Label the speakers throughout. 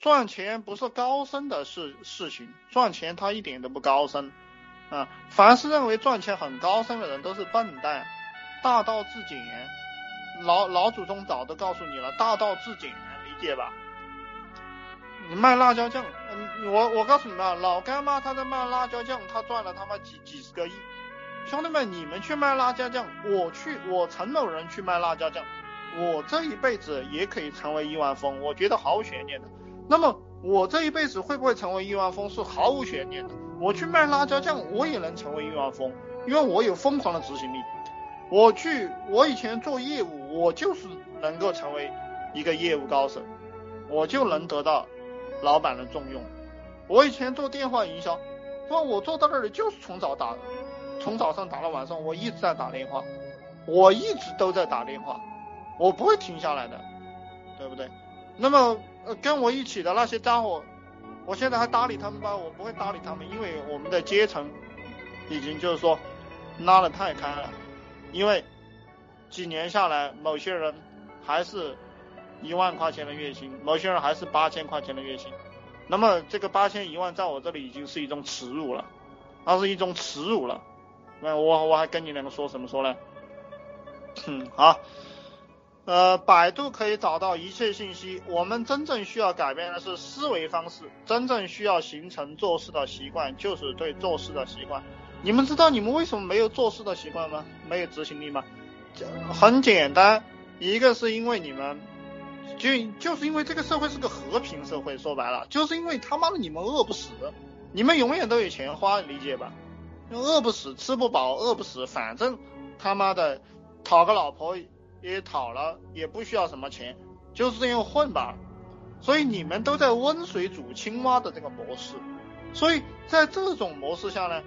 Speaker 1: 赚钱不是高深的事事情，赚钱它一点都不高深啊！凡是认为赚钱很高深的人都是笨蛋，大道至简，老老祖宗早都告诉你了，大道至简，理解吧？你卖辣椒酱，嗯，我我告诉你们啊，老干妈他在卖辣椒酱，他赚了他妈几几十个亿。兄弟们，你们去卖辣椒酱，我去，我陈某人去卖辣椒酱，我这一辈子也可以成为亿万富翁，我觉得毫无悬念的。那么我这一辈子会不会成为亿万富翁是毫无悬念的。我去卖辣椒酱，我也能成为亿万富翁，因为我有疯狂的执行力。我去，我以前做业务，我就是能够成为一个业务高手，我就能得到老板的重用。我以前做电话营销，那我坐到那里就是从早打。从早上打到晚上，我一直在打电话，我一直都在打电话，我不会停下来的，对不对？那么呃跟我一起的那些家伙，我现在还搭理他们吧？我不会搭理他们，因为我们的阶层已经就是说拉得太开了。因为几年下来，某些人还是一万块钱的月薪，某些人还是八千块钱的月薪。那么这个八千一万在我这里已经是一种耻辱了，那是一种耻辱了。那我我还跟你两个说什么说呢？嗯，好，呃，百度可以找到一切信息。我们真正需要改变的是思维方式，真正需要形成做事的习惯，就是对做事的习惯。你们知道你们为什么没有做事的习惯吗？没有执行力吗？很简单，一个是因为你们，就就是因为这个社会是个和平社会，说白了，就是因为他妈的你们饿不死，你们永远都有钱花，理解吧？饿不死，吃不饱，饿不死，反正他妈的讨个老婆也讨了，也不需要什么钱，就是这样混吧。所以你们都在温水煮青蛙的这个模式，所以在这种模式下呢，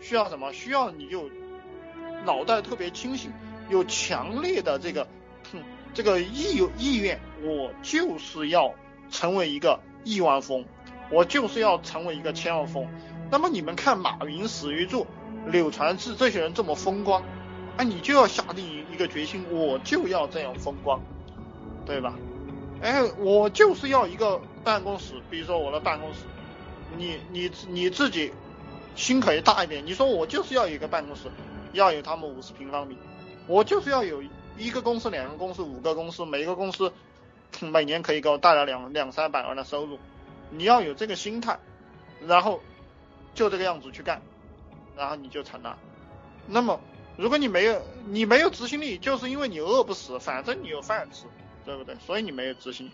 Speaker 1: 需要什么？需要你有脑袋特别清醒，有强烈的这个这个意意愿，我就是要成为一个亿万富翁，我就是要成为一个千万富翁。那么你们看马云、史玉柱、柳传志这些人这么风光，哎，你就要下定一个决心，我就要这样风光，对吧？哎，我就是要一个办公室，比如说我的办公室，你你你自己心可以大一点，你说我就是要一个办公室，要有他们五十平方米，我就是要有一个公司、两个公司、五个公司，每一个公司每年可以给我带来两两三百万的收入，你要有这个心态，然后。就这个样子去干，然后你就成了。那么，如果你没有你没有执行力，就是因为你饿不死，反正你有饭吃，对不对？所以你没有执行力。